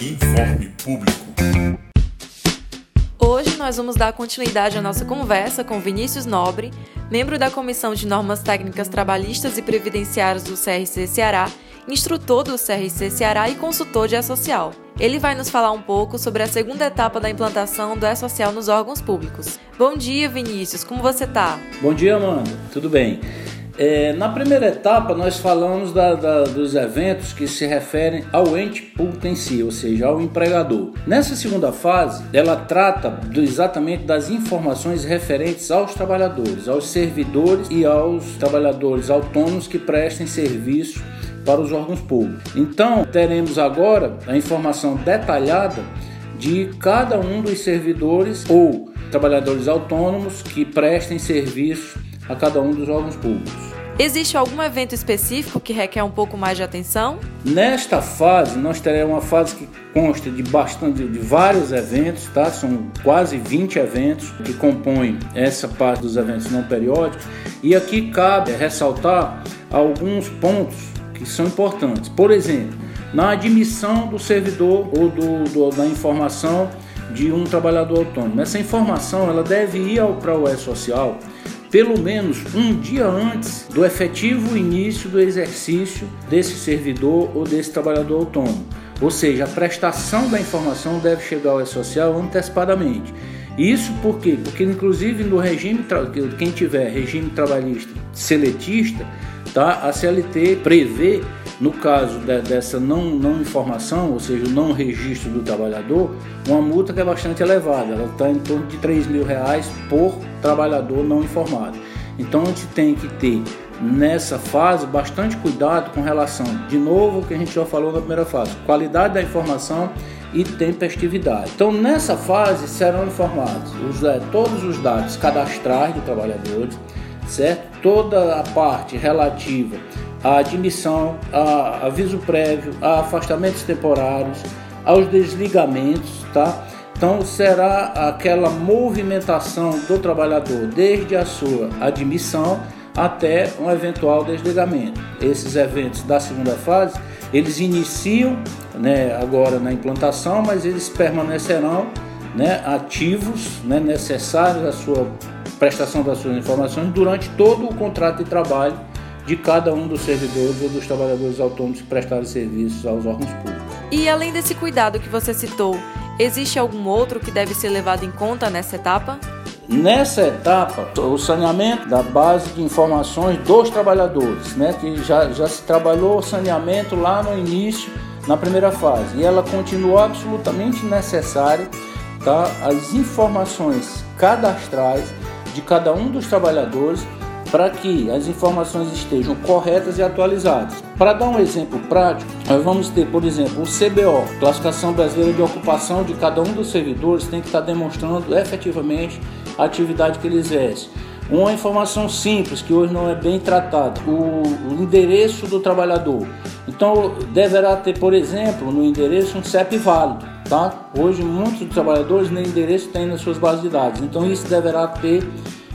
Informe Público. Hoje nós vamos dar continuidade à nossa conversa com Vinícius Nobre, membro da Comissão de Normas Técnicas Trabalhistas e Previdenciárias do CRC Ceará, instrutor do CRC Ceará e consultor de E-Social. Ele vai nos falar um pouco sobre a segunda etapa da implantação do E-Social nos órgãos públicos. Bom dia, Vinícius, como você está? Bom dia, Amanda, tudo bem? É, na primeira etapa, nós falamos da, da, dos eventos que se referem ao ente público em si, ou seja, ao empregador. Nessa segunda fase, ela trata do, exatamente das informações referentes aos trabalhadores, aos servidores e aos trabalhadores autônomos que prestem serviço para os órgãos públicos. Então, teremos agora a informação detalhada de cada um dos servidores ou trabalhadores autônomos que prestem serviço a cada um dos órgãos públicos. Existe algum evento específico que requer um pouco mais de atenção? Nesta fase, nós teremos uma fase que consta de bastante de vários eventos, tá? São quase 20 eventos que compõem essa parte dos eventos não periódicos, e aqui cabe ressaltar alguns pontos que são importantes. Por exemplo, na admissão do servidor ou do, do da informação de um trabalhador autônomo. Essa informação ela deve ir para o E-Social pelo menos um dia antes do efetivo início do exercício desse servidor ou desse trabalhador autônomo. Ou seja, a prestação da informação deve chegar ao E-Social antecipadamente. Isso por quê? Porque, inclusive, no regime, quem tiver regime trabalhista seletista, tá? a CLT prevê no caso de, dessa não, não informação, ou seja, o não registro do trabalhador, uma multa que é bastante elevada, ela está em torno de 3 mil reais por trabalhador não informado. Então a gente tem que ter nessa fase bastante cuidado com relação, de novo, o que a gente já falou na primeira fase, qualidade da informação e tempestividade. Então nessa fase serão informados os, é, todos os dados cadastrais do trabalhador, certo? Toda a parte relativa a admissão, a aviso prévio, a afastamentos temporários, aos desligamentos, tá? Então será aquela movimentação do trabalhador desde a sua admissão até um eventual desligamento. Esses eventos da segunda fase, eles iniciam né, agora na implantação, mas eles permanecerão né, ativos, né, necessários à sua prestação das suas informações durante todo o contrato de trabalho de cada um dos servidores ou dos trabalhadores autônomos que prestarem serviços aos órgãos públicos. E além desse cuidado que você citou, existe algum outro que deve ser levado em conta nessa etapa? Nessa etapa, o saneamento da base de informações dos trabalhadores, né, que já, já se trabalhou o saneamento lá no início, na primeira fase, e ela continua absolutamente necessária, tá, as informações cadastrais de cada um dos trabalhadores para que as informações estejam corretas e atualizadas. Para dar um exemplo prático, nós vamos ter, por exemplo, o CBO, Classificação Brasileira de Ocupação de cada um dos servidores, tem que estar demonstrando efetivamente a atividade que ele exerce. Uma informação simples que hoje não é bem tratada, o, o endereço do trabalhador. Então deverá ter, por exemplo, no endereço um CEP válido. Tá? Hoje muitos trabalhadores nem endereço têm nas suas bases de dados. Então isso deverá ter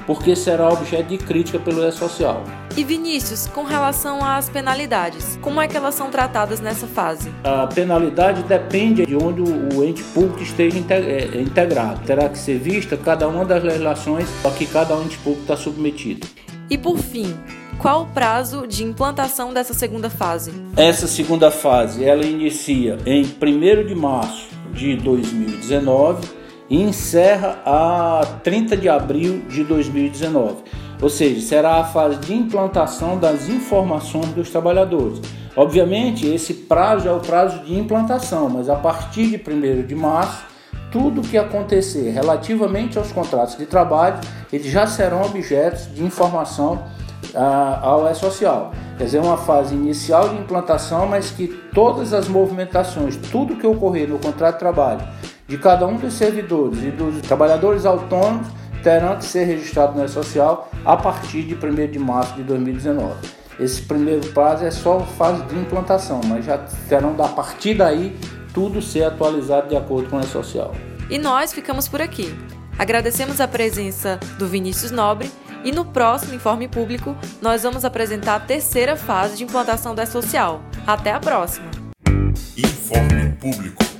porque será objeto de crítica pelo E-Social. E Vinícius, com relação às penalidades, como é que elas são tratadas nessa fase? A penalidade depende de onde o ente público esteja é, integrado. Terá que ser vista cada uma das legislações a que cada ente público está submetido. E por fim, qual o prazo de implantação dessa segunda fase? Essa segunda fase ela inicia em 1 de março de 2019 e encerra a 30 de abril de 2019. Ou seja, será a fase de implantação das informações dos trabalhadores. Obviamente, esse prazo é o prazo de implantação, mas a partir de 1 de março, tudo que acontecer relativamente aos contratos de trabalho, eles já serão objetos de informação ao E-Social. Quer dizer, uma fase inicial de implantação, mas que todas as movimentações, tudo que ocorrer no contrato de trabalho, de cada um dos servidores e dos trabalhadores autônomos terão que ser registrados no E-Social a partir de 1 de março de 2019. Esse primeiro prazo é só fase de implantação, mas já terão a partir daí tudo ser atualizado de acordo com o E-Social. E nós ficamos por aqui. Agradecemos a presença do Vinícius Nobre e no próximo Informe Público nós vamos apresentar a terceira fase de implantação do E-Social. Até a próxima! Informe Público